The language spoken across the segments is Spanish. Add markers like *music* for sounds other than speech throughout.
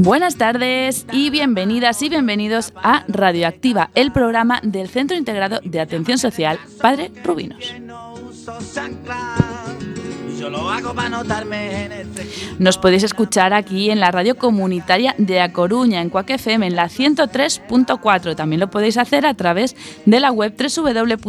Buenas tardes y bienvenidas y bienvenidos a Radioactiva, el programa del Centro Integrado de Atención Social Padre Rubinos. Nos podéis escuchar aquí en la radio comunitaria de A Coruña, en Cuac FM, en la 103.4. También lo podéis hacer a través de la web www.cuacfm.org.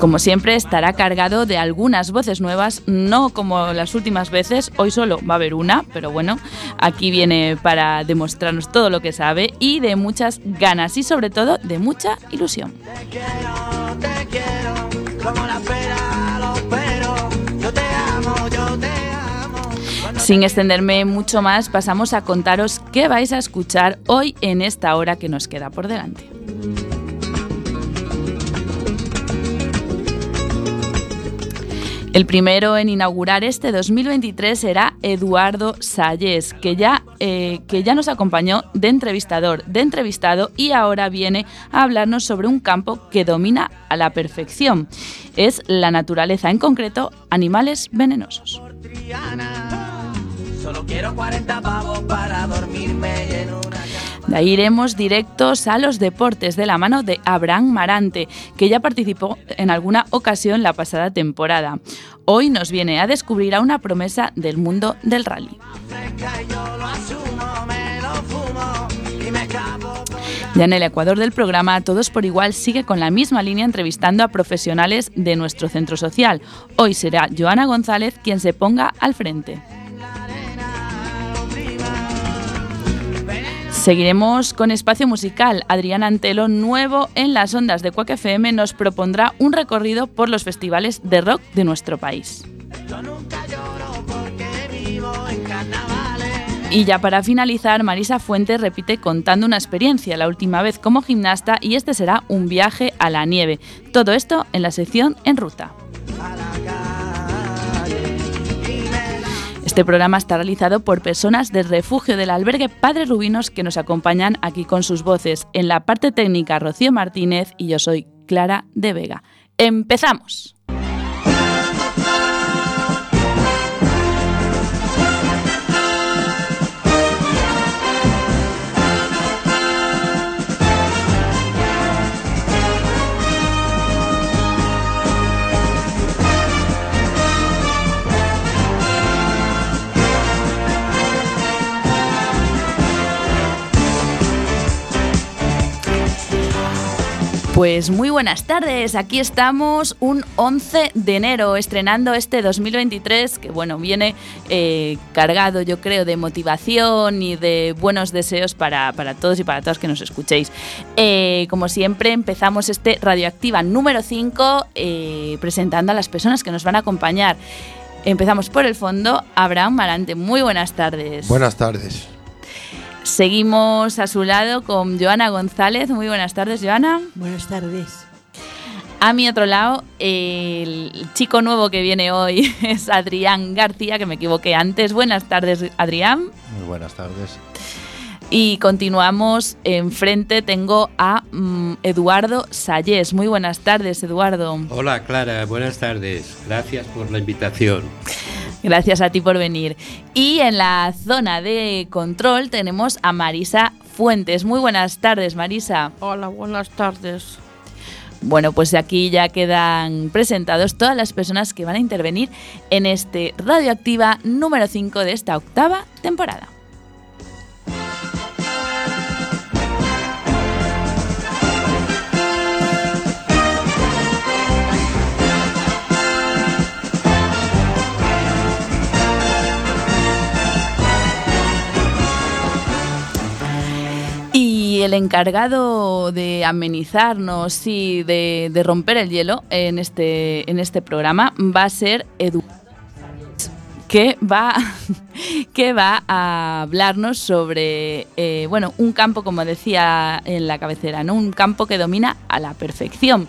Como siempre, estará cargado de algunas voces nuevas, no como las últimas veces, hoy solo va a haber una, pero bueno, aquí viene para demostrarnos todo lo que sabe y de muchas ganas y sobre todo de mucha ilusión. Sin extenderme mucho más, pasamos a contaros qué vais a escuchar hoy en esta hora que nos queda por delante. El primero en inaugurar este 2023 será Eduardo Salles, que ya, eh, que ya nos acompañó de entrevistador, de entrevistado y ahora viene a hablarnos sobre un campo que domina a la perfección. Es la naturaleza, en concreto, animales venenosos. Solo quiero 40 pavos para dormirme en una de ahí iremos directos a los deportes de la mano de Abraham Marante, que ya participó en alguna ocasión la pasada temporada. Hoy nos viene a descubrir a una promesa del mundo del rally. Ya en el Ecuador del programa, Todos por Igual sigue con la misma línea entrevistando a profesionales de nuestro centro social. Hoy será Joana González quien se ponga al frente. Seguiremos con espacio musical. Adrián Antelo, nuevo en las ondas de Cuac FM, nos propondrá un recorrido por los festivales de rock de nuestro país. Y ya para finalizar, Marisa Fuentes repite contando una experiencia, la última vez como gimnasta, y este será un viaje a la nieve. Todo esto en la sección En Ruta. Este programa está realizado por personas del refugio del albergue Padre Rubinos que nos acompañan aquí con sus voces. En la parte técnica, Rocío Martínez y yo soy Clara de Vega. ¡Empezamos! Pues muy buenas tardes, aquí estamos un 11 de enero estrenando este 2023 que bueno, viene eh, cargado yo creo de motivación y de buenos deseos para, todos y para todas que nos escuchéis. Eh, como siempre empezamos este Radioactiva número 5 eh, presentando a las personas que nos van a acompañar. Empezamos por el fondo, Abraham Marante, muy buenas tardes. Buenas tardes. Seguimos a su lado con Joana González. Muy buenas tardes, Joana. Buenas tardes. A mi otro lado, el chico nuevo que viene hoy *laughs* es Adrián García, que me equivoqué antes. Buenas tardes, Adrián. Muy buenas tardes. Y continuamos. Enfrente tengo a mm, Eduardo Salles. Muy buenas tardes, Eduardo. Hola, Clara. Buenas tardes. Gracias por la invitación. Gracias a ti por venir. Y en la zona de control tenemos a Marisa Fuentes. Muy buenas tardes, Marisa. Hola, buenas tardes. Bueno, pues aquí ya quedan presentados todas las personas que van a intervenir en este Radioactiva número 5 de esta octava temporada. El encargado de amenizarnos y de, romper el hielo en este, en este programa va a ser Edu que va, *laughs* que va a hablarnos sobre eh, bueno, un campo, como decía en la cabecera, un campo que domina a la perfección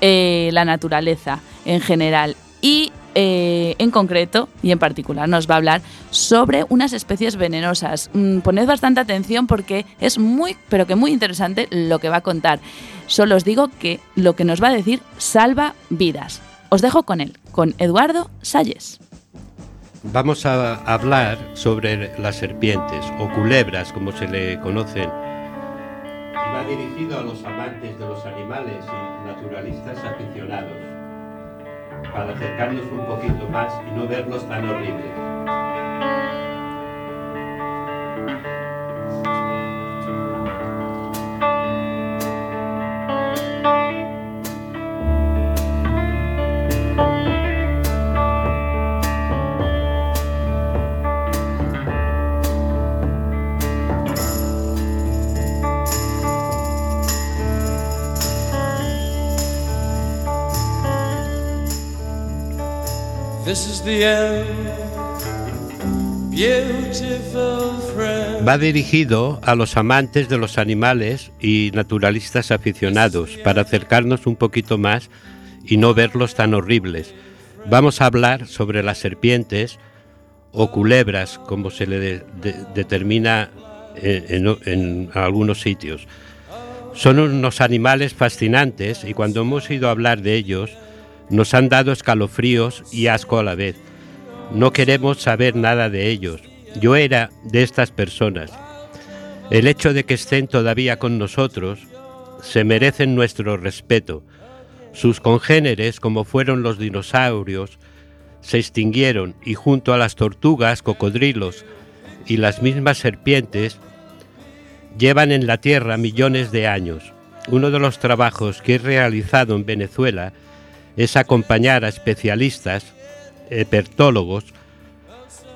eh, la naturaleza en general. Y eh, en concreto y en particular nos va a hablar sobre unas especies venenosas. Mm, poned bastante atención porque es muy, pero que muy interesante lo que va a contar. Solo os digo que lo que nos va a decir salva vidas. Os dejo con él, con Eduardo Salles. Vamos a hablar sobre las serpientes o culebras, como se le conocen. Va dirigido a los amantes de los animales y naturalistas aficionados, para acercarnos un poquito más y no verlos tan horribles. Va dirigido a los amantes de los animales y naturalistas aficionados, para acercarnos un poquito más y no verlos tan horribles. Vamos a hablar sobre las serpientes o culebras, como se le de- de- determina en, en- en algunos sitios. Son unos animales fascinantes y cuando hemos ido a hablar de ellos, nos han dado escalofríos y asco a la vez. No queremos saber nada de ellos. Yo era de estas personas. El hecho de que estén todavía con nosotros se merecen nuestro respeto. Sus congéneres, como fueron los dinosaurios, se extinguieron y junto a las tortugas, cocodrilos y las mismas serpientes, llevan en la Tierra millones de años. Uno de los trabajos que he realizado en Venezuela es acompañar a especialistas, herpetólogos,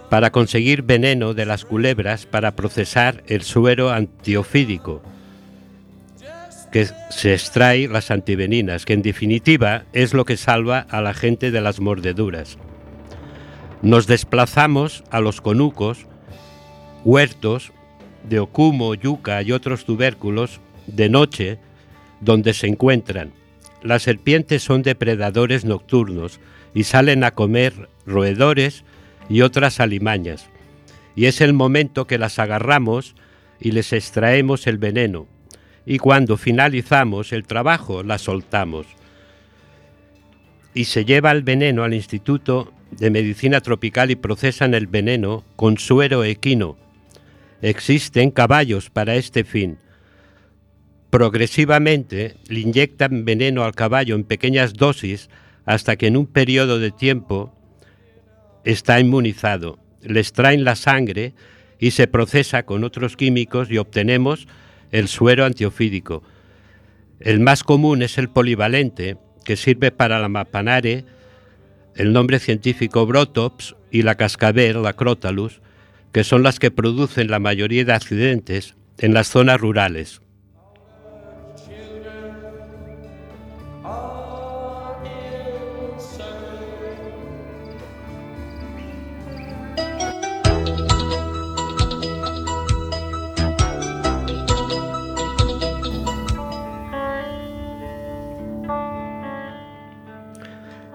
para conseguir veneno de las culebras para procesar el suero antiofídico, que se extrae las antiveninas, que en definitiva es lo que salva a la gente de las mordeduras. Nos desplazamos a los conucos, huertos de ocumo, yuca y otros tubérculos de noche donde se encuentran. Las serpientes son depredadores nocturnos y salen a comer roedores y otras alimañas. Y es el momento que las agarramos y les extraemos el veneno. Y cuando finalizamos el trabajo, las soltamos. Y se lleva el veneno al Instituto de Medicina Tropical y procesan el veneno con suero equino. Existen caballos para este fin. Progresivamente le inyectan veneno al caballo en pequeñas dosis hasta que en un periodo de tiempo está inmunizado. Le extraen la sangre y se procesa con otros químicos y obtenemos el suero antiofídico. El más común es el polivalente, que sirve para la mapanare, el nombre científico Brotops y la cascabel, la Crotalus, que son las que producen la mayoría de accidentes en las zonas rurales.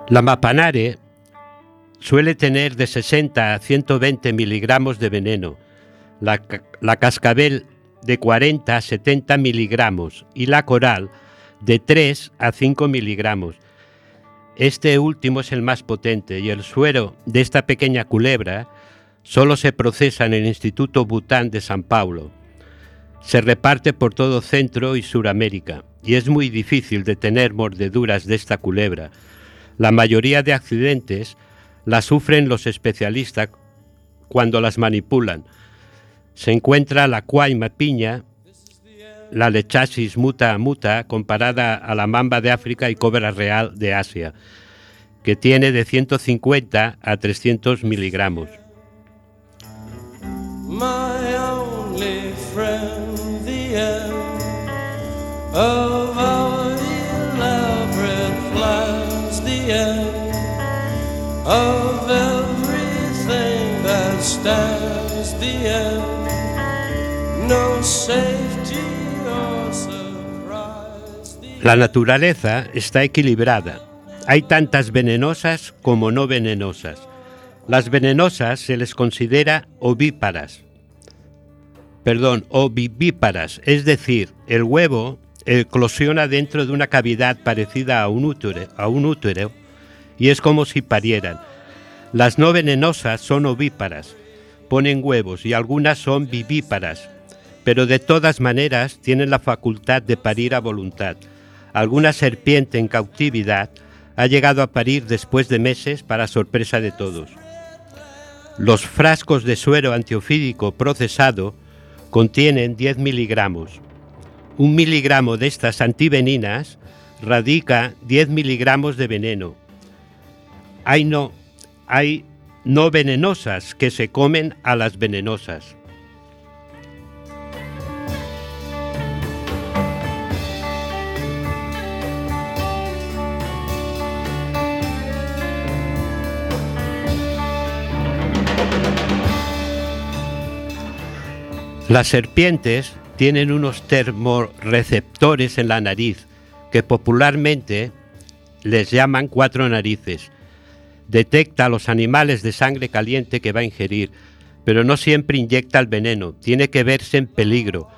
La mapanare suele tener de 60 a 120 miligramos de veneno, la, ca- la cascabel de 40 a 70 miligramos y la coral de 3 a 5 miligramos. Este último es el más potente y el suero de esta pequeña culebra solo se procesa en el Instituto Bután de San Paulo. Se reparte por todo Centro y Suramérica y es muy difícil detener mordeduras de esta culebra. La mayoría de accidentes las sufren los especialistas cuando las manipulan. Se encuentra la cuaima piña, la lechasis muta muta comparada a la mamba de África y cobra real de Asia, que tiene de 150 a 300 miligramos. La naturaleza está equilibrada. Hay tantas venenosas como no venenosas. Las venenosas se les considera ovíparas. Perdón, ovivíparas, es decir, el huevo eclosiona dentro de una cavidad parecida a un útero, a un útero y es como si parieran. Las no venenosas son ovíparas, ponen huevos y algunas son vivíparas, pero de todas maneras tienen la facultad de parir a voluntad. Alguna serpiente en cautividad ha llegado a parir después de meses para sorpresa de todos. Los frascos de suero antiofídico procesado contienen 10 miligramos. Un miligramo de estas antiveninas radica 10 miligramos de veneno. Hay no, hay no venenosas que se comen a las venenosas. Las serpientes tienen unos termorreceptores en la nariz que popularmente les llaman cuatro narices. Detecta a los animales de sangre caliente que va a ingerir, pero no siempre inyecta el veneno, tiene que verse en peligro.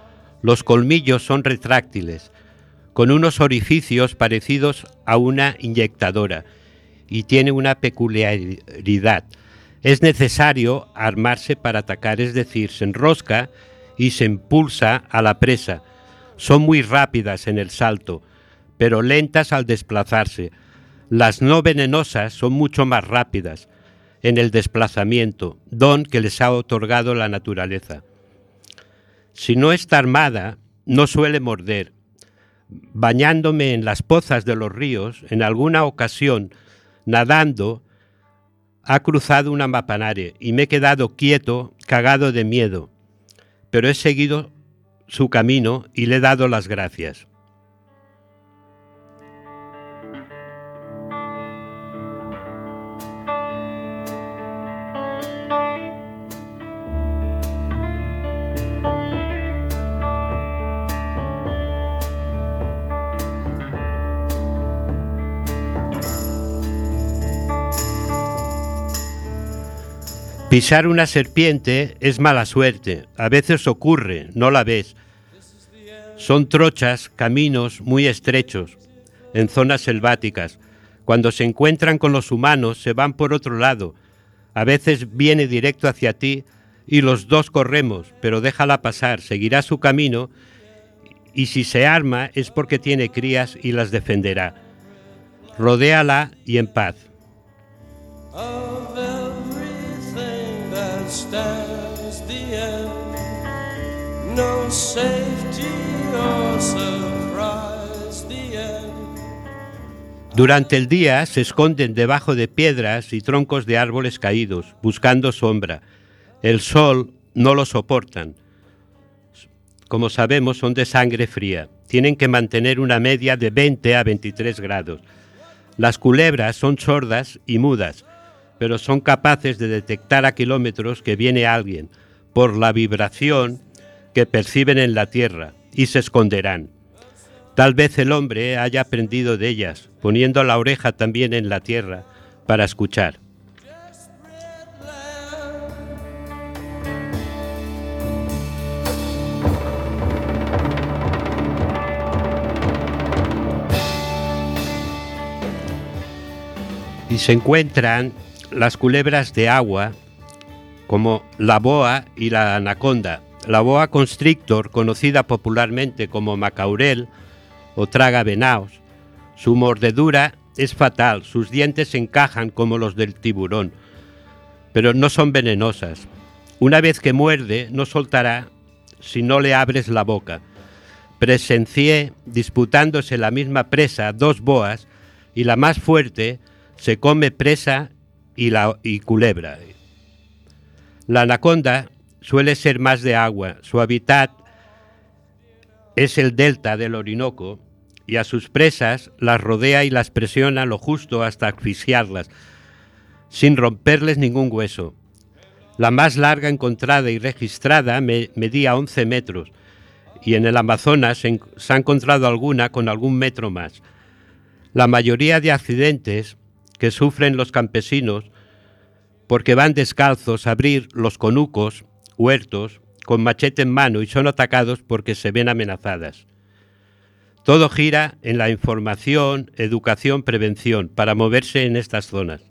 Los colmillos son retráctiles, con unos orificios parecidos a una inyectadora, y tiene una peculiaridad. Es necesario armarse para atacar, es decir, se enrosca y se impulsa a la presa. Son muy rápidas en el salto, pero lentas al desplazarse. Las no venenosas son mucho más rápidas en el desplazamiento, don que les ha otorgado la naturaleza. Si no está armada, no suele morder. Bañándome en las pozas de los ríos, en alguna ocasión, nadando, ha cruzado una mapanare y me he quedado quieto, cagado de miedo pero he seguido su camino y le he dado las gracias. Pisar una serpiente es mala suerte, a veces ocurre, no la ves. Son trochas, caminos muy estrechos, en zonas selváticas. Cuando se encuentran con los humanos se van por otro lado. A veces viene directo hacia ti y los dos corremos, pero déjala pasar, seguirá su camino y si se arma es porque tiene crías y las defenderá. Rodéala y en paz. Durante el día se esconden debajo de piedras y troncos de árboles caídos, buscando sombra. El sol no lo soportan. Como sabemos, son de sangre fría. Tienen que mantener una media de 20 a 23 grados. Las culebras son sordas y mudas, pero son capaces de detectar a kilómetros que viene alguien por la vibración que perciben en la tierra y se esconderán. Tal vez el hombre haya aprendido de ellas, poniendo la oreja también en la tierra para escuchar. Y se encuentran las culebras de agua como la boa y la anaconda. La boa constrictor, conocida popularmente como macaurel o traga venaos, su mordedura es fatal, sus dientes encajan como los del tiburón, pero no son venenosas. Una vez que muerde, no soltará si no le abres la boca. Presencié disputándose la misma presa dos boas y la más fuerte se come presa y, la, y culebra. La anaconda suele ser más de agua, su hábitat es el delta del Orinoco y a sus presas las rodea y las presiona lo justo hasta asfixiarlas, sin romperles ningún hueso. La más larga encontrada y registrada me- medía 11 metros y en el Amazonas se, ha encontrado alguna con algún metro más. La mayoría de accidentes que sufren los campesinos porque van descalzos a abrir los conucos, huertos, con machete en mano y son atacados porque se ven amenazadas. Todo gira en la información, educación, prevención para moverse en estas zonas.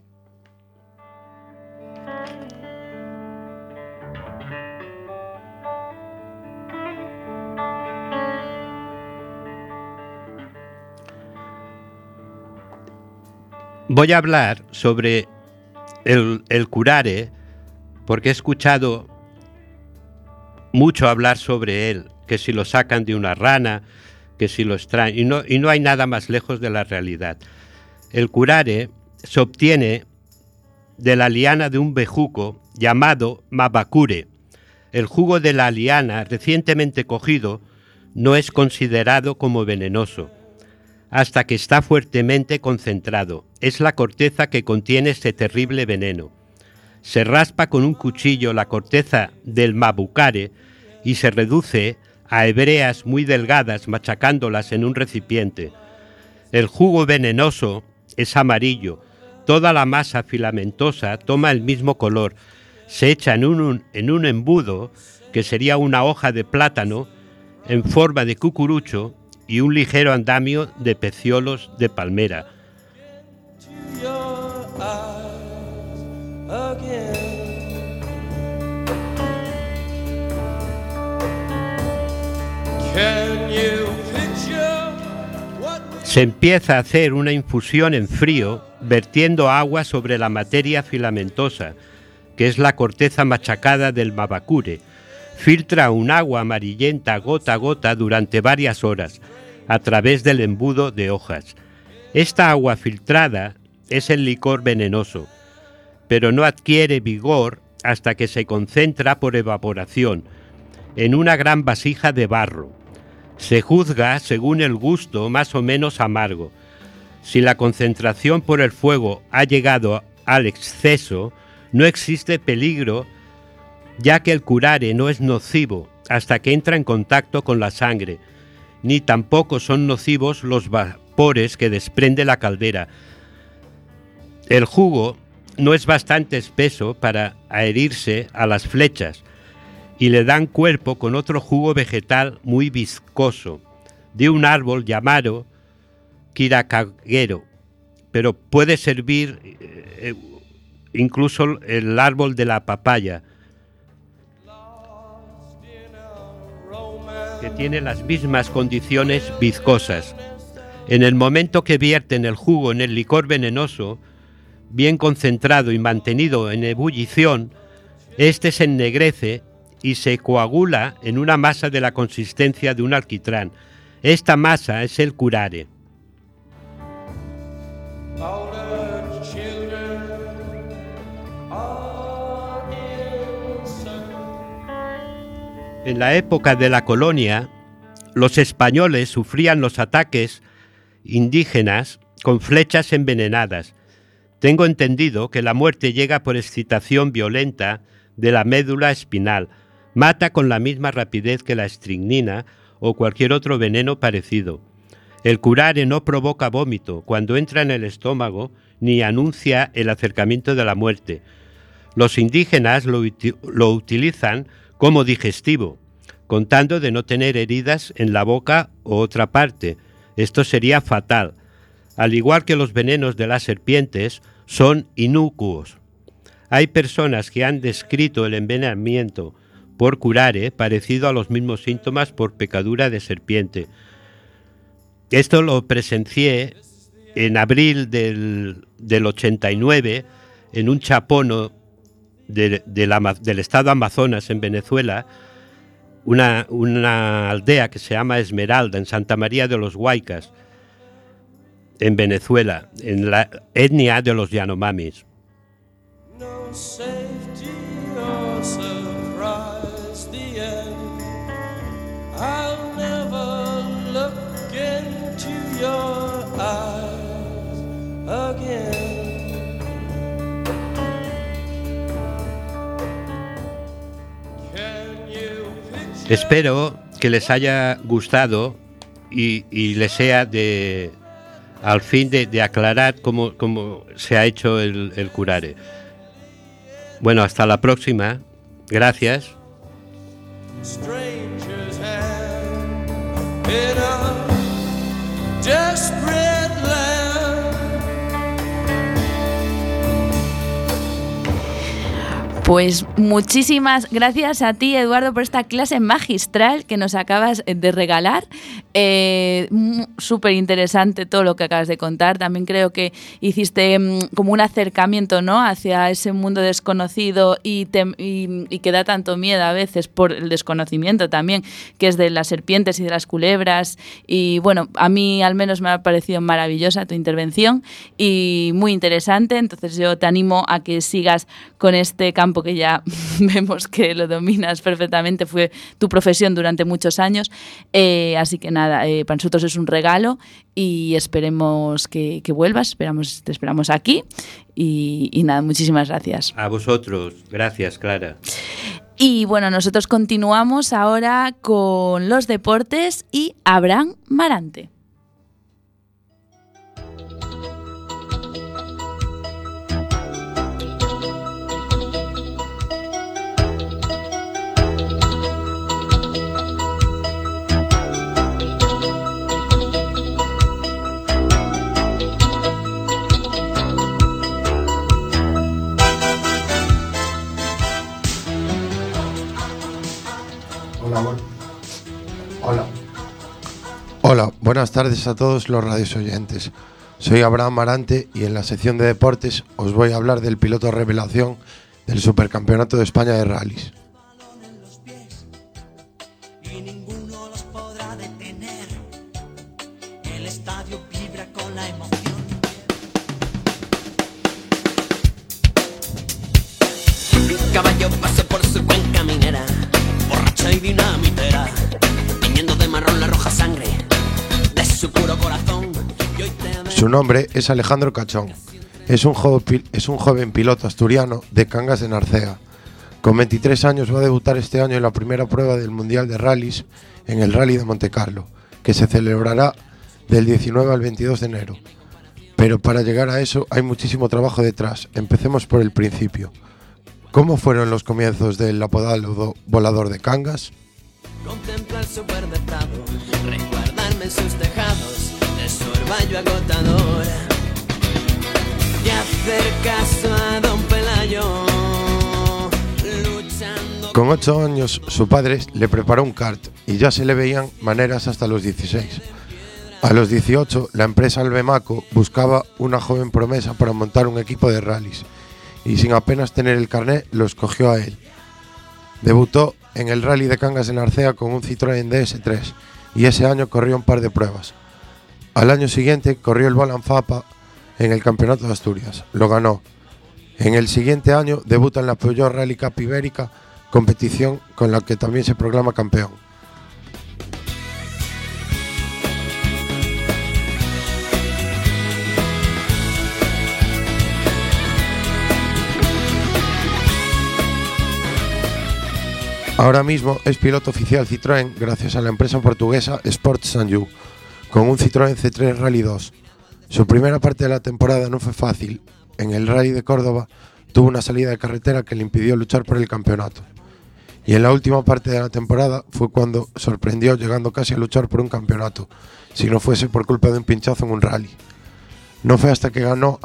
Voy a hablar sobre el, curare porque he escuchado mucho hablar sobre él, que si lo sacan de una rana, que si lo extraen, y no, y no hay nada más lejos de la realidad. El curare se obtiene de la liana de un bejuco llamado mabacure. El jugo de la liana recientemente cogido no es considerado como venenoso hasta que está fuertemente concentrado. Es la corteza que contiene este terrible veneno. Se raspa con un cuchillo la corteza del mabucare y se reduce a hebreas muy delgadas machacándolas en un recipiente. El jugo venenoso es amarillo. Toda la masa filamentosa toma el mismo color. Se echa en un, en un embudo, que sería una hoja de plátano, en forma de cucurucho y un ligero andamio de peciolos de palmera. Se empieza a hacer una infusión en frío vertiendo agua sobre la materia filamentosa, que es la corteza machacada del mabacure. Filtra un agua amarillenta gota a gota durante varias horas a través del embudo de hojas. Esta agua filtrada es el licor venenoso, pero no adquiere vigor hasta que se concentra por evaporación en una gran vasija de barro. Se juzga según el gusto más o menos amargo. Si la concentración por el fuego ha llegado al exceso, no existe peligro ya que el curare no es nocivo hasta que entra en contacto con la sangre, ni tampoco son nocivos los vapores que desprende la caldera. El jugo no es bastante espeso para adherirse a las flechas y le dan cuerpo con otro jugo vegetal muy viscoso, de un árbol llamado kiracaguero, pero puede servir eh, eh, incluso el árbol de la papaya, que tiene las mismas condiciones viscosas. En el momento que vierten el jugo en el licor venenoso, bien concentrado y mantenido en ebullición, este se ennegrece y se coagula en una masa de la consistencia de un alquitrán. Esta masa es el curare. En la época de la colonia, los españoles sufrían los ataques indígenas con flechas envenenadas. Tengo entendido que la muerte llega por excitación violenta de la médula espinal. Mata con la misma rapidez que la estricnina o cualquier otro veneno parecido. El curare no provoca vómito cuando entra en el estómago ni anuncia el acercamiento de la muerte. Los indígenas lo, lo utilizan como digestivo, contando de no tener heridas en la boca o otra parte. Esto sería fatal. Al igual que los venenos de las serpientes, son inocuos. Hay personas que han descrito el envenenamiento por curare parecido a los mismos síntomas por pecadura de serpiente. Esto lo presencié en abril del, del 89 en un chapono de- del estado Amazonas en Venezuela, una, aldea que se llama Esmeralda, en Santa María de los Huaycas, en Venezuela, en la etnia de los Yanomamis. No. Espero que les haya gustado y, les sea de al fin de, aclarar cómo, cómo se ha hecho el, el curare. Bueno, hasta la próxima. Gracias. Pues muchísimas gracias a ti, Eduardo, por esta clase magistral que nos acabas de regalar. Eh, Súper interesante todo lo que acabas de contar. También creo que hiciste mm, como un acercamiento ¿no? hacia ese mundo desconocido y, y- y que da tanto miedo a veces por el desconocimiento también, que es de las serpientes y de las culebras. Y bueno, a mí al menos me ha parecido maravillosa tu intervención y muy interesante. Entonces yo te animo a que sigas con este campo que ya *laughs* vemos que lo dominas perfectamente. Fue tu profesión durante muchos años. Eh, así que nada, eh, para nosotros es un regalo y esperemos que, que vuelvas. Esperamos, te esperamos aquí. Y, y nada, muchísimas gracias. A vosotros. Gracias, Clara. Y bueno, nosotros continuamos ahora con los deportes y Abraham Marante. Hola, buenas tardes a todos los radios oyentes. Soy Abraham Marante y en la sección de deportes os voy a hablar del piloto revelación del Supercampeonato de España de rallies. Su nombre es Alejandro Cachón. Es un, joven, piloto asturiano de Cangas de Narcea. Con 23 años va a debutar este año en la primera prueba del Mundial de Rallys en el Rally de Montecarlo, que se celebrará del 19 al 22 de enero. Pero para llegar a eso hay muchísimo trabajo detrás. Empecemos por el principio. ¿Cómo fueron los comienzos del apodado volador de Cangas? Contempla el superdetado, recuerdarme en sus tejados Y hacer caso a don Con 8 años su padre le preparó un kart y ya se le veían maneras hasta los 16. A los 18 la empresa Albemaco buscaba una joven promesa para montar un equipo de rallies y sin apenas tener el carné lo escogió a él. Debutó en el rally de Cangas de Narcea con un Citroën DS3 y ese año corrió un par de pruebas. Al año siguiente corrió el Balanfapa en el Campeonato de Asturias. Lo ganó. En el siguiente año debuta en la Peugeot Rally Cup Ibérica, competición con la que también se proclama campeón. Ahora mismo es piloto oficial Citroën gracias a la empresa portuguesa Sport Sanju, con un Citroën C3 Rally 2. Su primera parte de la temporada no fue fácil. En el Rally de Córdoba tuvo una salida de carretera que le impidió luchar por el campeonato. Y en la última parte de la temporada fue cuando sorprendió llegando casi a luchar por un campeonato, si no fuese por culpa de un pinchazo en un rally. No fue hasta que ganó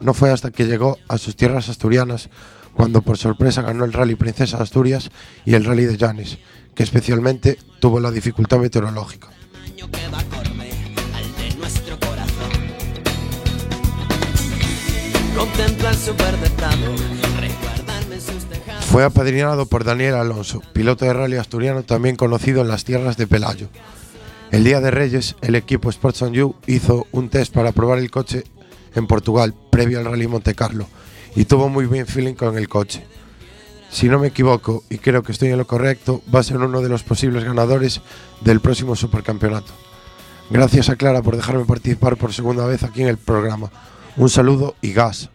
no fue hasta que llegó a sus tierras asturianas cuando por sorpresa ganó el Rally Princesa Asturias y el Rally de Llanes, que especialmente tuvo la dificultad meteorológica. Que va acorde al de nuestro corazón. Tejados. Fue apadrinado por Daniel Alonso, piloto de rally asturiano también conocido en las tierras de Pelayo. El día de Reyes, el equipo Sports You hizo un test para probar el coche en Portugal, previo al Rally Monte Carlo, y tuvo muy buen feeling con el coche si no me equivoco y creo que estoy en lo correcto, va a ser uno de los posibles ganadores del próximo supercampeonato. Gracias a Clara por dejarme participar por segunda vez aquí en el programa. Un saludo y gas.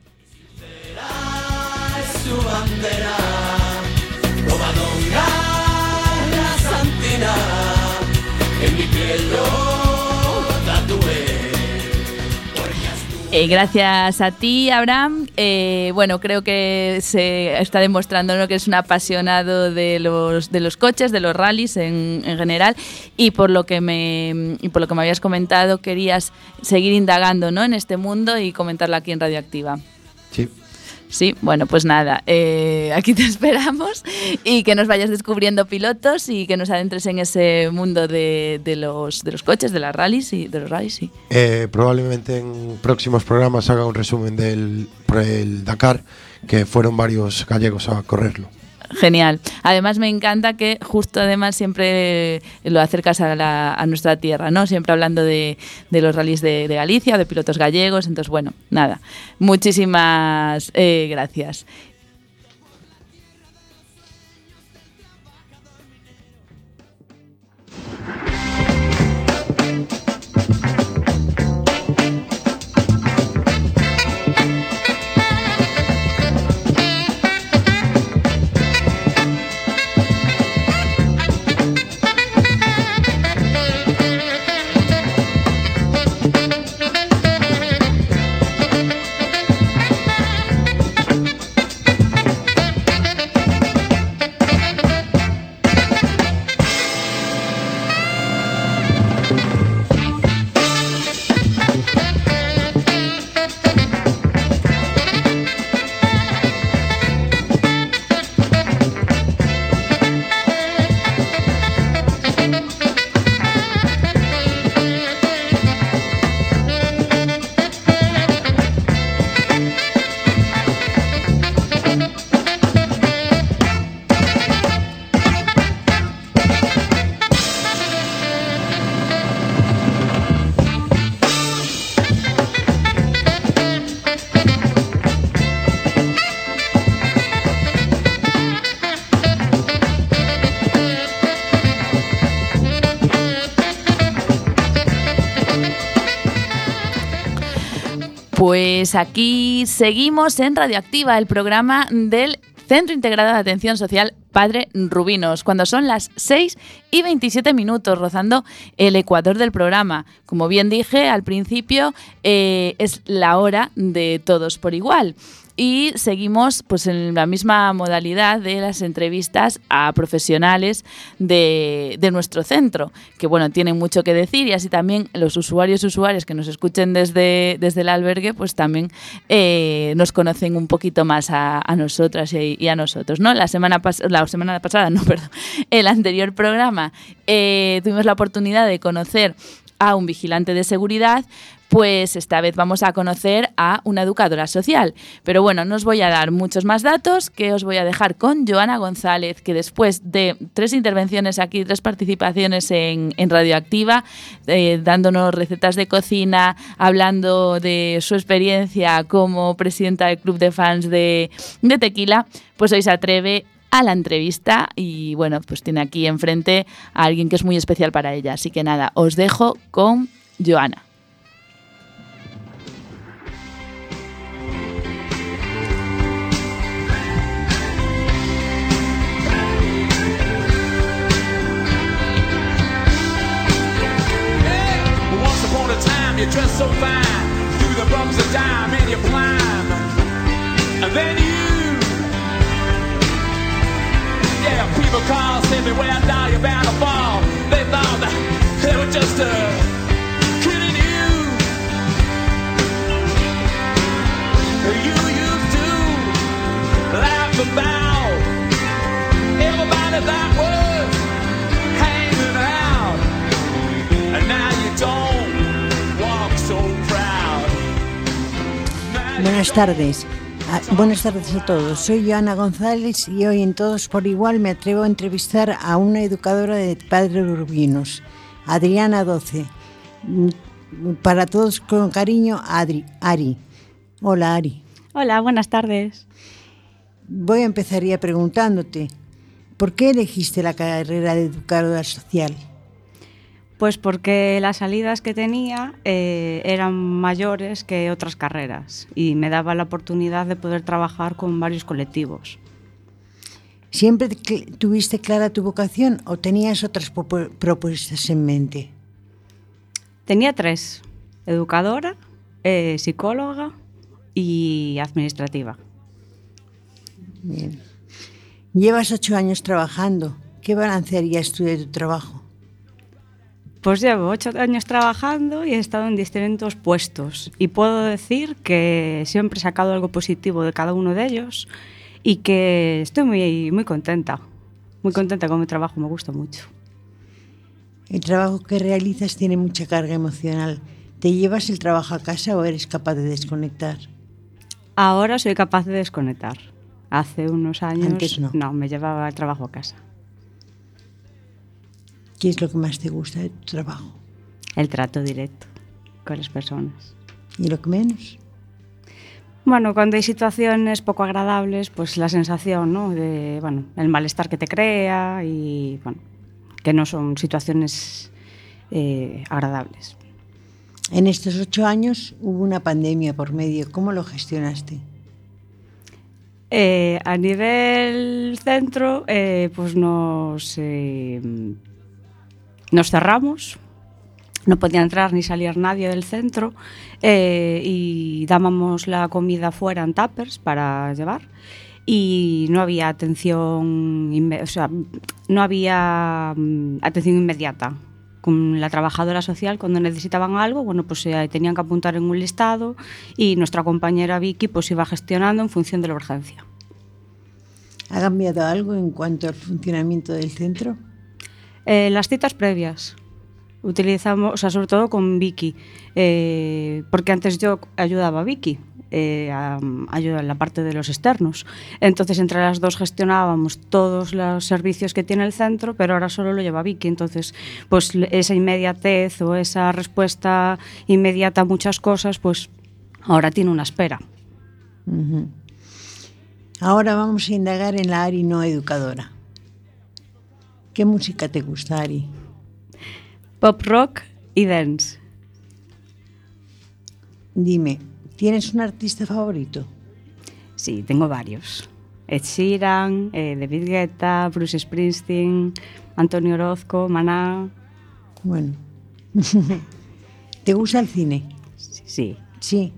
Eh, gracias a ti, Abraham. Eh, bueno, creo que se está demostrando ¿no? que es un apasionado de los, de los coches, de los rallies en, en general, y por lo que me y por lo que me habías comentado, querías seguir indagando ¿no? en este mundo y comentarlo aquí en Radioactiva. Sí. Bueno, pues nada, eh, aquí te *laughs* esperamos y que nos vayas descubriendo pilotos y que nos adentres en ese mundo de, los, de los coches, de las rallies y de los rallies. Eh, probablemente en próximos programas haga un resumen del Dakar, que fueron varios gallegos a correrlo. Genial. Además me encanta que justo además siempre lo acercas a, la- nuestra tierra, ¿no? Siempre hablando de, de los rallies de, de Galicia, de pilotos gallegos. Entonces, bueno, nada. Muchísimas eh, gracias. Pues aquí seguimos en Radioactiva, el programa del Centro Integrado de Atención Social Padre Rubinos, cuando son las 6 y 27 minutos, rozando el ecuador del programa. Como bien dije al principio, eh, es la hora de todos por igual. Y seguimos pues en la misma modalidad de las entrevistas a profesionales de, de nuestro centro, que bueno, tienen mucho que decir y así también los usuarios y usuarias que nos escuchen desde, desde el albergue, pues también eh, nos conocen un poquito más a, a nosotras y, a nosotros. ¿no? La, semana la semana pasada, no, *laughs* perdón, el anterior programa eh, tuvimos la oportunidad de conocer a un vigilante de seguridad, pues esta vez vamos a conocer a una educadora social. Pero bueno, no os voy a dar muchos más datos, que os voy a dejar con Joana González, que después de tres intervenciones aquí, tres participaciones en, Radioactiva, eh, dándonos recetas de cocina, hablando de su experiencia como presidenta del club de fans de, de Tequila, pues hoy se atreve a la entrevista y bueno, pues tiene aquí enfrente a alguien que es muy especial para ella. Así que nada, os dejo con Joana. People call, say beware, now you're bound to fall. They thought that they were just uh, kidding you. You used to laugh about everybody that was hanging out. And now you don't walk so proud. Buenas tardes. Ah, buenas tardes a todos. Soy Joana González y hoy en Todos por Igual me atrevo a entrevistar a una educadora de padres urbinos, Adriana 12. Mm, Para todos con cariño, Adri, Ari. Hola, Ari. Hola, buenas tardes. Voy a empezar ya preguntándote, ¿por qué elegiste la carrera de educadora social? Pues porque las salidas que tenía eh, eran mayores que otras carreras y me daba la oportunidad de poder trabajar con varios colectivos. ¿Siempre tuviste clara tu vocación o tenías otras propuestas en mente? Tenía tres, educadora, eh, psicóloga y administrativa. Bien. Llevas ocho años trabajando. ¿Qué balance harías tú de tu trabajo? Pues llevo ocho años trabajando y he estado en distintos puestos. Y puedo decir que siempre he sacado algo positivo de cada uno de ellos y que estoy muy, muy contenta. Muy contenta con mi trabajo, me gusta mucho. El trabajo que realizas tiene mucha carga emocional. ¿Te llevas el trabajo a casa o eres capaz de desconectar? Ahora soy capaz de desconectar. Hace unos años Antes no. me llevaba el trabajo a casa. ¿Qué es lo que más te gusta de tu trabajo? El trato directo con las personas. ¿Y lo que menos? Bueno, cuando hay situaciones poco agradables, pues la sensación, ¿no? De, bueno, el malestar que te crea y, bueno, que no son situaciones eh, agradables. En estos ocho años hubo una pandemia por medio. ¿Cómo lo gestionaste? Eh, a nivel centro, eh, pues nos, nos cerramos, no podía entrar ni salir nadie del centro eh, y dábamos la comida fuera en tuppers para llevar y no había atención, o sea, no había mm, atención inmediata. Con la trabajadora social, cuando necesitaban algo, bueno, pues eh, tenían que apuntar en un listado y nuestra compañera Vicky pues iba gestionando en función de la urgencia. ¿Ha cambiado algo en cuanto al funcionamiento del centro? Eh, las citas previas. Utilizamos, o sea, sobre todo con Vicky, eh, porque antes yo ayudaba a Vicky, eh, a, a en la parte de los externos. Entonces, entre las dos gestionábamos todos los servicios que tiene el centro, pero ahora solo lo lleva Vicky. Entonces, pues esa inmediatez o esa respuesta inmediata a muchas cosas, pues ahora tiene una espera. Ujú. Ahora vamos a indagar en la Ari no educadora. ¿Qué música te gusta, Ari? Pop rock y dance. Dime, ¿tienes un artista favorito? Sí, tengo varios. Ed Sheeran, eh, David Guetta, Bruce Springsteen, Antonio Orozco, Maná. Bueno. *laughs* ¿Te gusta el cine? Sí. Sí.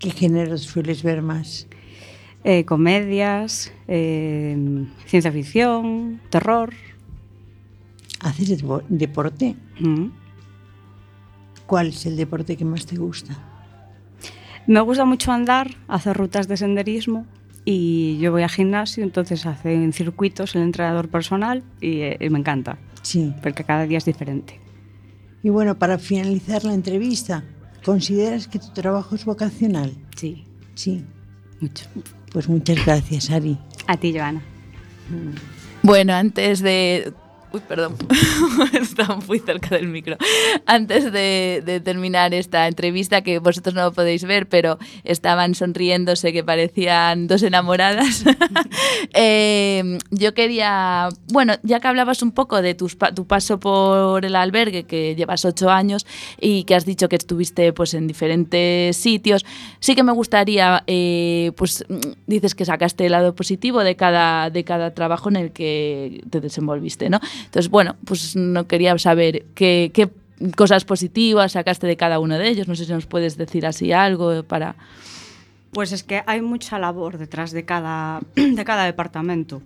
¿Qué géneros sueles ver más? Eh, comedias, eh, ciencia ficción, terror. ¿Haces depo- deporte? Mm. ¿Cuál es el deporte que más te gusta? Me gusta mucho andar, hacer rutas de senderismo y yo voy al gimnasio, entonces hacen circuitos el entrenador personal y, eh, y me encanta, Sí. porque cada día es diferente. Y bueno, para finalizar la entrevista, ¿consideras que tu trabajo es vocacional? Sí, Sí. mucho. Pues muchas gracias, Ari. A ti, Joana. Bueno, antes de... Uy, perdón, *laughs* estaba muy cerca del micro. Antes de, terminar esta entrevista, que vosotros no lo podéis ver, pero estaban sonriéndose que parecían dos enamoradas. *laughs* Eh, yo quería, bueno, ya que hablabas un poco de tus tu paso por el albergue, que llevas ocho años y que has dicho que estuviste pues en diferentes sitios, sí que me gustaría, eh, pues dices que sacaste el lado positivo de cada, de cada trabajo en el que te desenvolviste, ¿no? Entonces, bueno, pues no quería saber qué, qué cosas positivas sacaste de cada uno de ellos. No sé si nos puedes decir así algo para... Pues es que hay mucha labor detrás de cada, *clears throat* de cada departamento.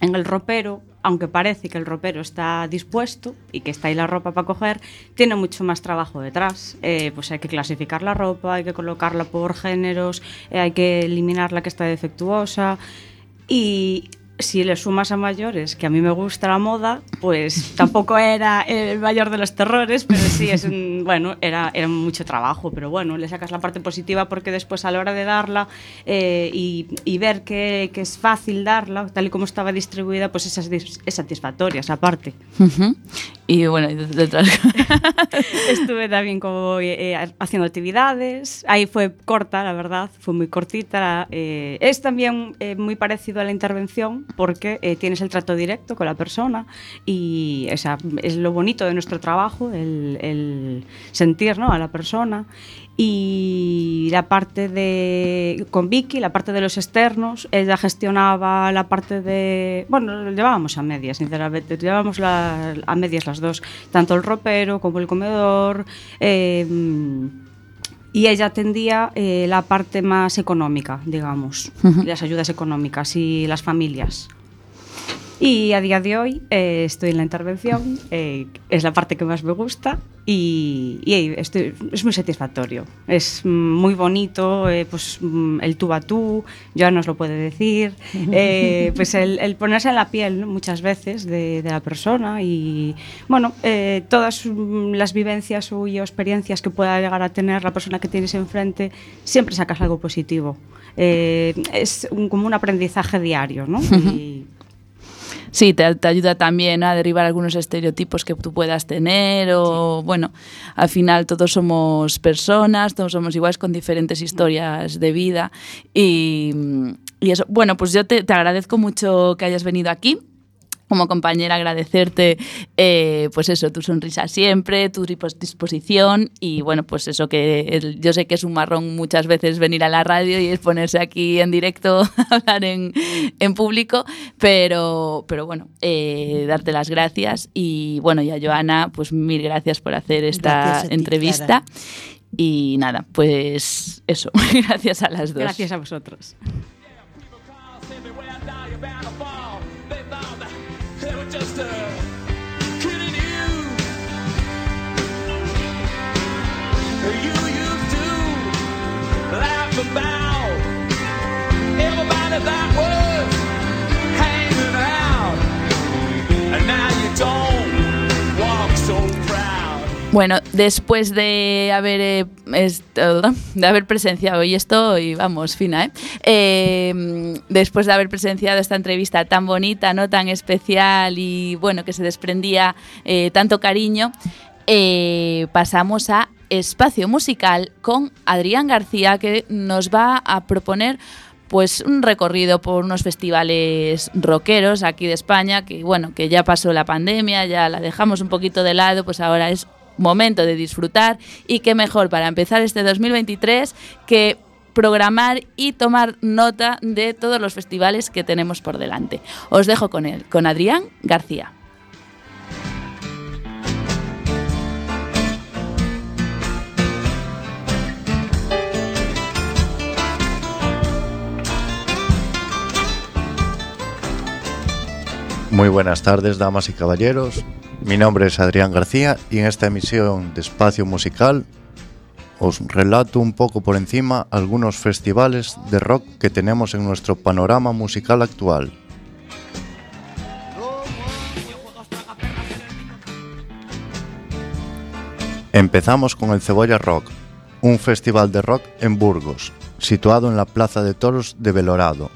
En el ropero, aunque parece que el ropero está dispuesto y que está ahí la ropa para coger, tiene mucho más trabajo detrás. Eh, pues hay que clasificar la ropa, hay que colocarla por géneros, eh, hay que eliminar la que está defectuosa. Y si le sumas a mayores, que a mí me gusta la moda, pues *laughs* tampoco era el mayor de los terrores, pero sí es un, *laughs* bueno, era, era mucho trabajo, pero bueno, le sacas la parte positiva porque después a la hora de darla eh, y, y ver que, que es fácil darla, tal y como estaba distribuida, pues es, es satisfactoria esa parte. Ujú. Y bueno, detrás... *laughs* Estuve también como, eh, eh, haciendo actividades. Ahí fue corta, la verdad, fue muy cortita. eh, es también eh, muy parecido a la intervención porque eh, tienes el trato directo con la persona y esa, es lo bonito de nuestro trabajo, el, el sentir ¿no? a la persona. Y la parte de. con Vicky, la parte de los externos, ella gestionaba la parte de. Bueno, lo llevábamos a medias, sinceramente. Llevábamos la- a medias las dos, tanto el ropero como el comedor. eh, y ella atendía eh, la parte más económica, digamos, Ujú. las ayudas económicas y las familias. Y a día de hoy eh, estoy en la intervención, eh, es la parte que más me gusta y, y estoy- es muy satisfactorio. Es muy bonito, eh, pues mm, el tú a tú, ya nos lo puede decir, eh, pues el, el ponerse en la piel ¿no? muchas veces de, de la persona y bueno, eh, todas mm, las vivencias o experiencias que pueda llegar a tener la persona que tienes enfrente, siempre sacas algo positivo. Eh, es un- como un aprendizaje diario, ¿no? *laughs* Y- Sí, te, te ayuda también a derribar algunos estereotipos que tú puedas tener o, bueno, al final todos somos personas, todos somos iguales con diferentes historias de vida y, y eso, bueno, pues yo te, te agradezco mucho que hayas venido aquí. Como compañera, agradecerte, eh, pues eso, tu sonrisa siempre, tu dispos- disposición y bueno, pues eso que el- yo sé que es un marrón muchas veces venir a la radio y es ponerse aquí en directo a *laughs* hablar en, en público, pero, pero bueno, eh, darte las gracias y bueno, y a Joana, pues mil gracias por hacer esta ti, entrevista. Clara. Y nada, pues eso, *laughs* gracias a las dos. Gracias a vosotros. Bueno, después de haber eh, de haber presenciado y esto y vamos fina, ¿eh? Eh, después de haber presenciado esta entrevista tan bonita, no tan especial y bueno que se desprendía eh, tanto cariño, eh, pasamos a espacio musical con Adrián García que nos va a proponer pues un recorrido por unos festivales rockeros aquí de España, que bueno, que ya pasó la pandemia, ya la dejamos un poquito de lado, pues ahora es momento de disfrutar y qué mejor para empezar este 2023 que programar y tomar nota de todos los festivales que tenemos por delante. Os dejo con él, con Adrián García. Muy buenas tardes, damas y caballeros. Mi nombre es Adrián García y en esta emisión de Espacio Musical os relato un poco por encima algunos festivales de rock que tenemos en nuestro panorama musical actual. Empezamos con el Cebolla Rock, un festival de rock en Burgos, situado en la Plaza de Toros de Belorado,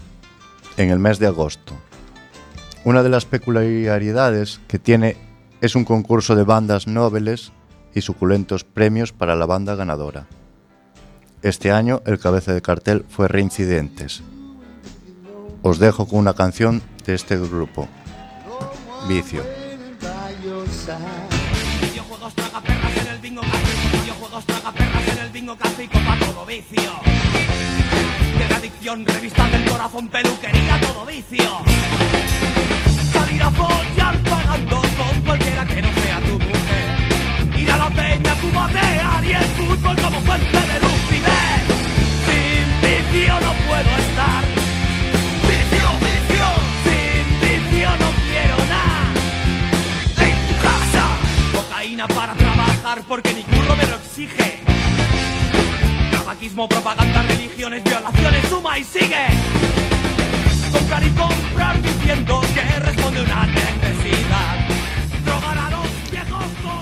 en el mes de agosto. Una de las peculiaridades que tiene es un concurso de bandas nobles y suculentos premios para la banda ganadora. Este año el cabeza de cartel fue Reincidentes. Os dejo con una canción de este grupo, Vicio. A follar pagando con cualquiera que no sea tu mujer. Ir a la peña, cubatear y el fútbol como fuente de lucidez. Sin vicio no puedo estar. Vicio, vicio. Sin vicio no quiero nada en tu casa. Cocaína para trabajar porque mi curro me lo exige. Tabaquismo, propaganda, religiones, violaciones, suma y sigue.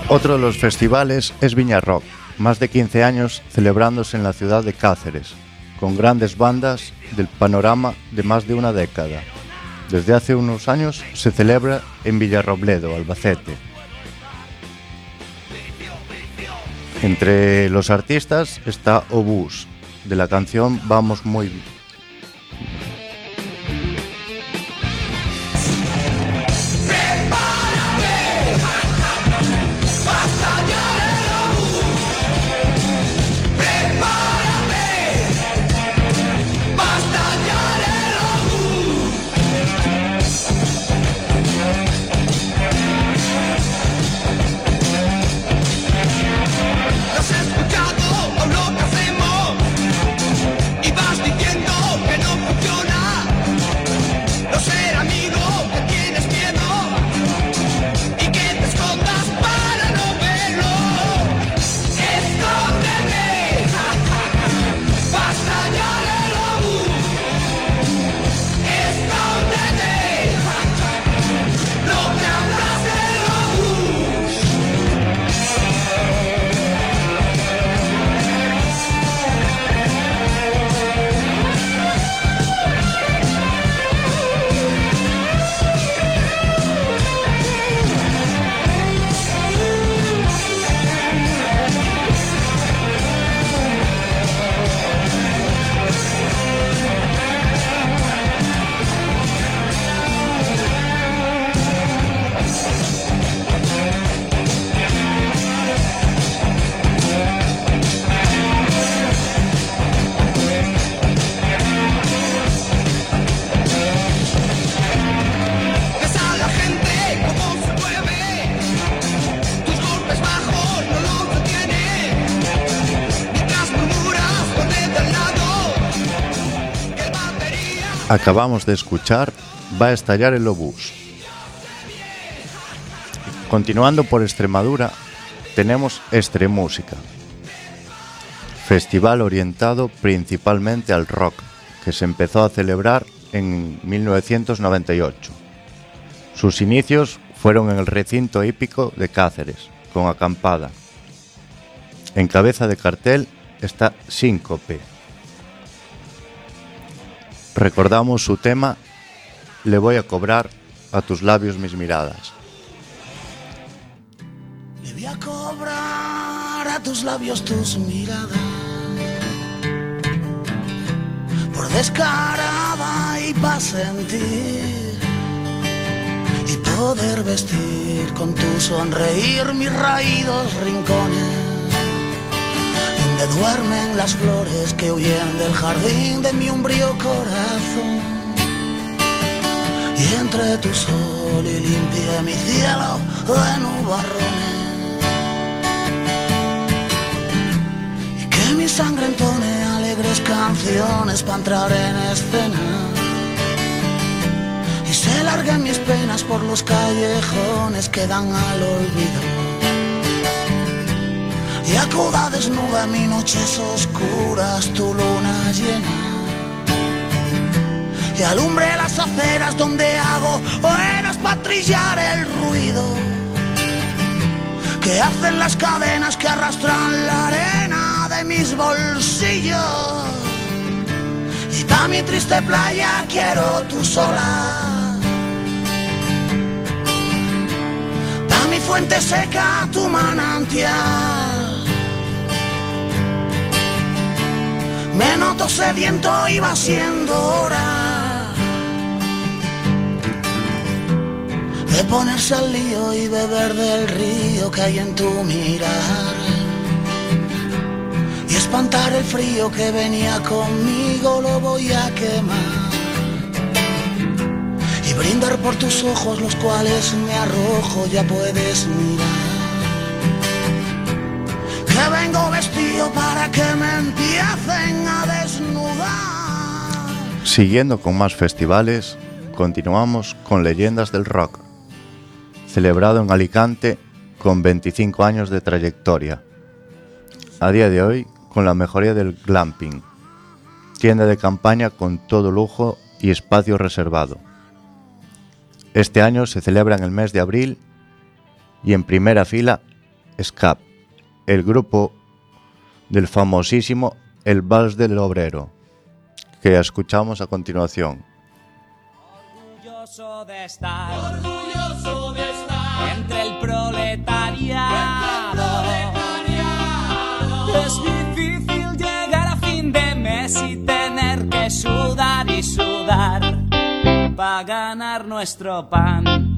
Otro de los festivales es Viña Rock, más de 15 años celebrándose en la ciudad de Cáceres, con grandes bandas del panorama de más de una década. Desde hace unos años se celebra en Villarrobledo, Albacete. Entre los artistas está Obús, de la canción Vamos Muy Bien. Acabamos de escuchar Va a estallar el obús. Continuando por Extremadura, tenemos Extremúsica, festival orientado principalmente al rock, que se empezó a celebrar en 1998. Sus inicios fueron en el recinto hípico de Cáceres, con acampada. En cabeza de cartel está Síncope. Recordamos su tema Le voy a cobrar a tus labios mis miradas. Le voy a cobrar a tus labios tus miradas Por descarada y pa' sentir Y poder vestir con tu sonreír mis raídos rincones Donde duermen las flores que huyen del jardín de mi umbrío corazón y entre tu sol y limpia mi cielo de nubarrones. Y que mi sangre entone alegres canciones para entrar en escena. Y se larguen mis penas por los callejones que dan al olvido. Y acuda desnuda mis noches oscuras tu luna llena y alumbre las aceras donde hago horas para trillar el ruido que hacen las cadenas que arrastran la arena de mis bolsillos. Y pa' mi triste playa quiero tu sola. Fuente seca tu manantial. Me noto sediento y va siendo hora. de ponerse al lío y beber del río que hay en tu mirar. Y espantar el frío que venía conmigo lo voy a quemar. Y brindar por tus ojos los cuales me arrojo, ya puedes mirar. Vengo vestido para que me empiecen a desnudar. Siguiendo con más festivales, continuamos con Leyendas del Rock, celebrado en Alicante con 25 años de trayectoria. A día de hoy, con la mejoría del glamping, tienda de campaña con todo lujo y espacio reservado. Este año se celebra en el mes de abril y en primera fila SCAP, el grupo del famosísimo El Vals del Obrero, que escuchamos a continuación. Orgulloso de estar, orgulloso de estar entre el proletariado. Es difícil llegar a fin de mes y tener que sudar y sudar para ganar nuestro pan.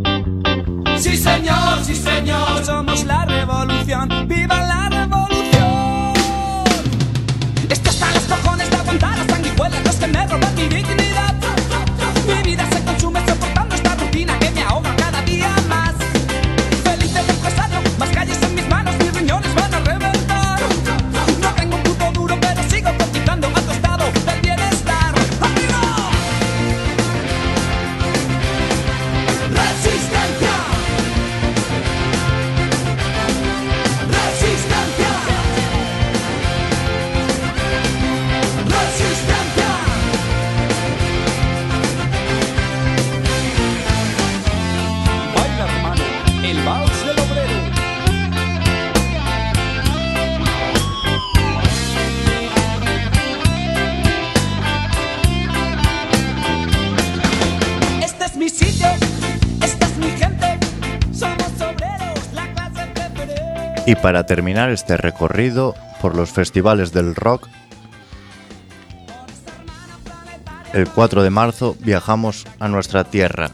Sí, señor, sí, señor. Somos la revolución. ¡Viva la revolución! Esto está los cojones de aguantar las sanguijuelas los que me roban mi dignidad. Y para terminar este recorrido por los festivales del rock, El 4 de marzo viajamos a nuestra tierra.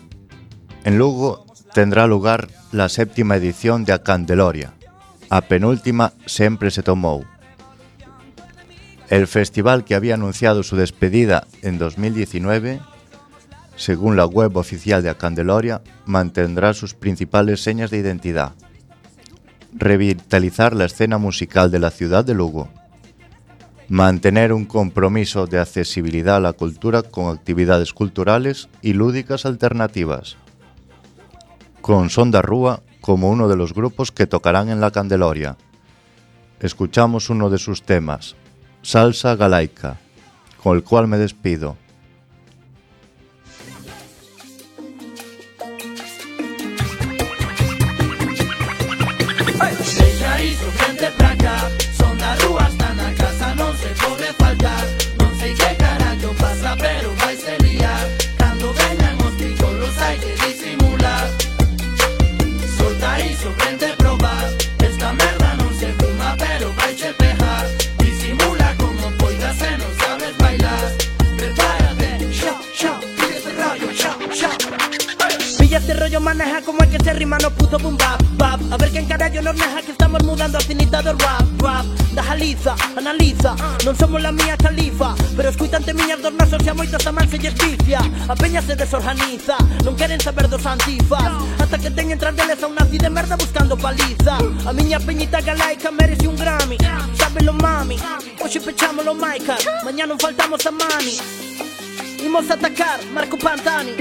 En Lugo tendrá lugar la séptima edición de A Candeloria. A penúltima sempre se tomou. El festival que había anunciado su despedida en 2019, según la web oficial de Candeloria, mantendrá sus principales señas de identidad. Revitalizar la escena musical de la ciudad de Lugo. Mantener un compromiso de accesibilidad a la cultura con actividades culturales y lúdicas alternativas. Con Sonda Rúa como uno de los grupos que tocarán en la Candeloria. Escuchamos uno de sus temas, Salsa Galaica, con el cual me despido. Rollo, maneja como hay que se rima, no puto boom bap, bap. A ver quién carallo nos deja que estamos mudando a finitado rap, rap. Dajaliza, analiza, non somos la mía califa Pero escuitante miñas dos nosos e a moitos tamén se lles pifia A peña se desorganiza, non queren saber dos antifas. Hasta que teñen tras deles a un nazi de merda buscando paliza. A miña peñita galaica merece un Grammy. Sábelo mami, hoxe pechamos lo Michael Mañá non faltamos a mani Imos a atacar, Marco Pantani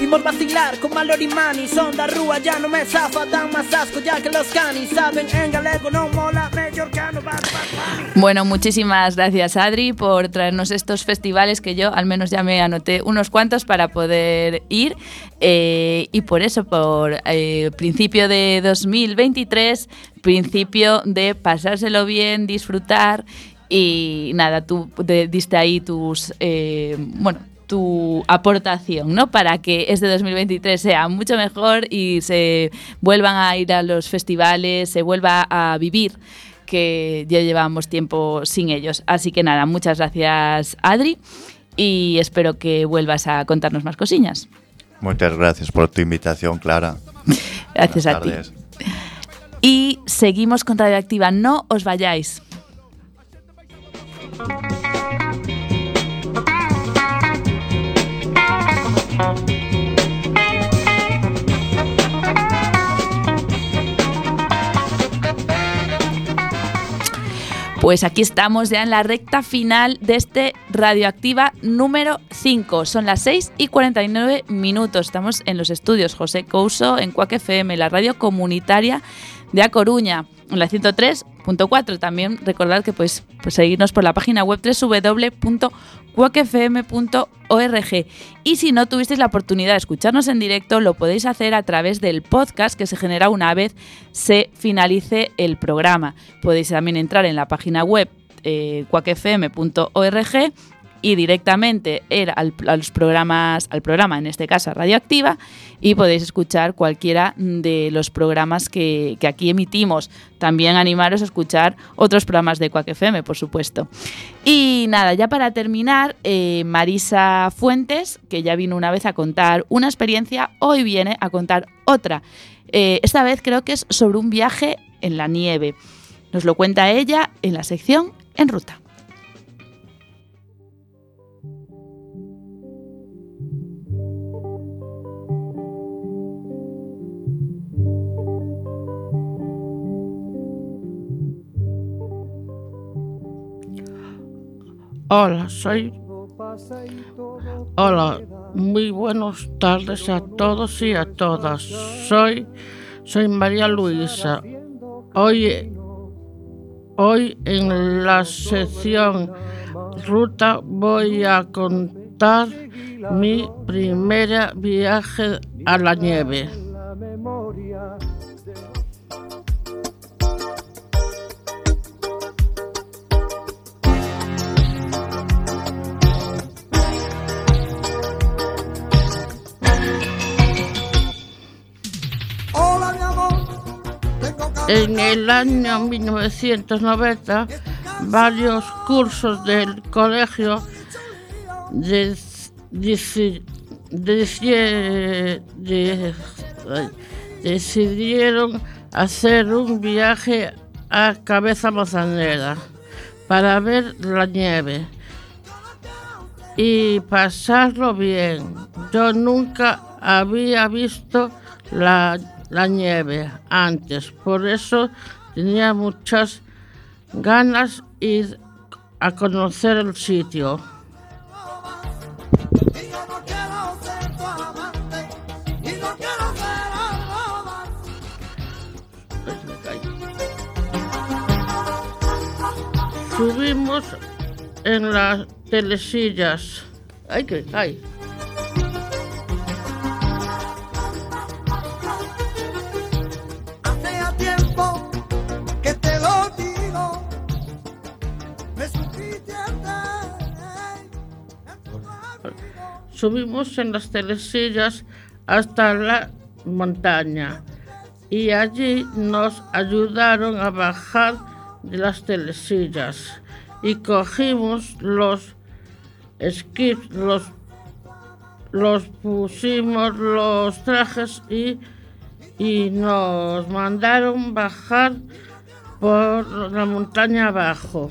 Imos vacilar con Malorimani Son da rúa, ya no me zafa Dan más asco ya que los canis Saben. En galego non mola Mellor que no Bad Bad. Bueno, muchísimas gracias Adri por traernos estos festivales que yo al menos ya me anoté unos cuantos para poder ir. Eh, y por eso, por eh, principio de 2023, principio de pasárselo bien, disfrutar. Y nada, tú de- diste ahí tus, eh, bueno, tu aportación, ¿no? Para que este 2023 sea mucho mejor y se vuelvan a ir a los festivales, se vuelva a vivir que ya llevamos tiempo sin ellos. Así que nada, muchas gracias Adri y espero que vuelvas a contarnos más cosillas. Muchas gracias por tu invitación, Clara. *laughs* Gracias a ti. Y seguimos con Radioactiva, no os vayáis. Pues aquí estamos ya en la recta final de este Radioactiva número 5. Son las 6 y 49 minutos. Estamos en los estudios José Couso, en Cuac FM, la radio comunitaria de A Coruña, en la 103.4. También recordad que podéis pues, seguirnos por la página web www.cuacfm.org. Y si no tuvisteis la oportunidad de escucharnos en directo, lo podéis hacer a través del podcast que se genera una vez se finalice el programa. Podéis también entrar en la página web eh, cuacfm.org y directamente ir al, los programas, al programa, en este caso a Radioactiva, y podéis escuchar cualquiera de los programas que, que aquí emitimos. También animaros a escuchar otros programas de Quack FM, por supuesto. Y nada, ya para terminar, eh, Marisa Fuentes, que ya vino una vez a contar una experiencia, hoy viene a contar otra. Eh, esta vez creo que es sobre un viaje en la nieve. Nos lo cuenta ella en la sección En Ruta. Hola, soy. Hola, muy buenas tardes a todos y a todas. Soy, soy María Luisa. Hoy, hoy en la sección Ruta voy a contar mi primer viaje a la nieve. En el año 1990, varios cursos del colegio de- decidieron hacer un viaje a Cabeza Manzanera para ver la nieve y pasarlo bien. Yo nunca había visto la, la nieve antes, por eso tenía muchas ganas ir a conocer el sitio. Subimos en las telesillas. Ay, que ay. Subimos en las telesillas hasta la montaña y allí nos ayudaron a bajar de las telesillas y cogimos los esquís, los, los pusimos los trajes y, y nos mandaron bajar por la montaña abajo.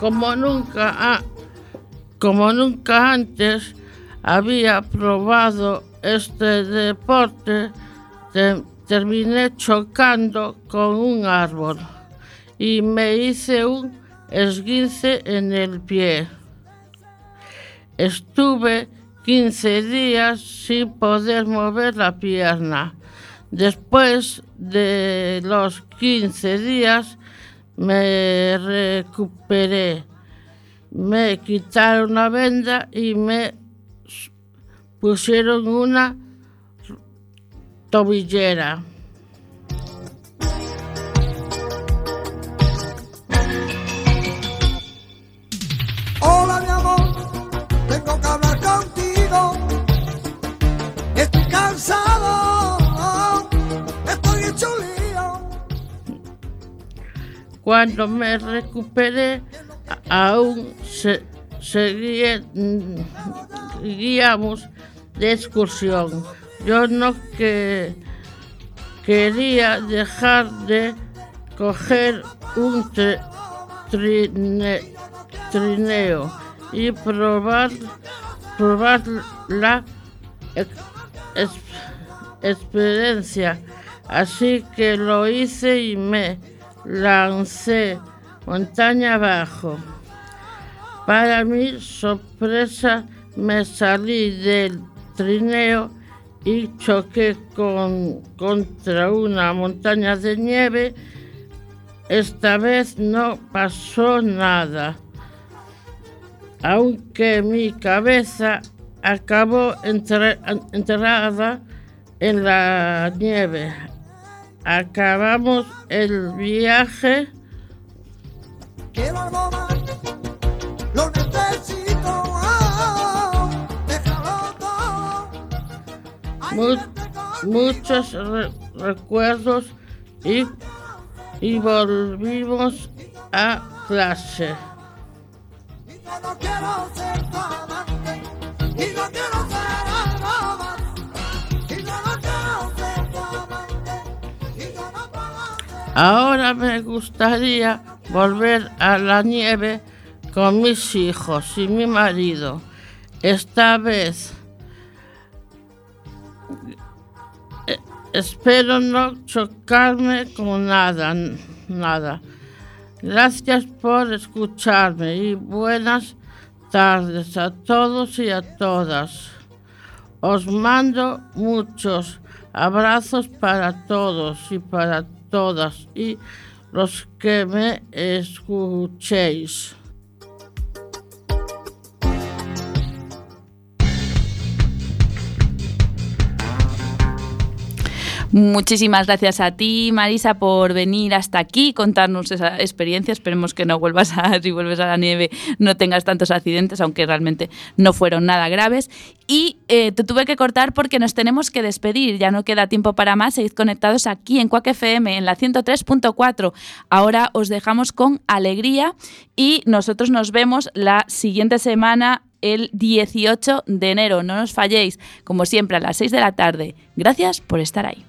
Como nunca como nunca antes había probado este deporte te- terminé chocando con un árbol y me hice un esguince en el pie. Estuve 15 días sin poder mover la pierna. Después de los 15 días me recuperé. Me quitaron la venda y me pusieron una tobillera. Cuando me recuperé, aún se, seguía- seguíamos de excursión. Yo no que, quería dejar de coger un trineo y probar, la ex- ex- experiencia. Así que lo hice y me lancé montaña abajo. Para mi sorpresa me salí del trineo y choqué con, contra una montaña de nieve. Esta vez no pasó nada, aunque mi cabeza acabó enterrada en la nieve. Acabamos el viaje Quiero algo más, lo necesito. déjalo todo. mu- muchos re- recuerdos y, y volvimos a clase. Quiero ser Ahora me gustaría volver a la nieve con mis hijos y mi marido. Esta vez eh, espero no chocarme con nada, nada. Gracias por escucharme y buenas tardes a todos y a todas. Os mando muchos abrazos para todos y para todas y los que me escuchéis. Muchísimas gracias a ti, Marisa, por venir hasta aquí, contarnos esa experiencia. Esperemos que no vuelvas a, *laughs* si vuelves a la nieve, no tengas tantos accidentes, aunque realmente no fueron nada graves. Y eh, te tuve que cortar porque nos tenemos que despedir. Ya no queda tiempo para más. Seguid conectados aquí en Cuac FM, en la 103.4. Ahora os dejamos con alegría y nosotros nos vemos la siguiente semana el 18 de enero. No nos falléis, como siempre, a las 6 de la tarde. Gracias por estar ahí.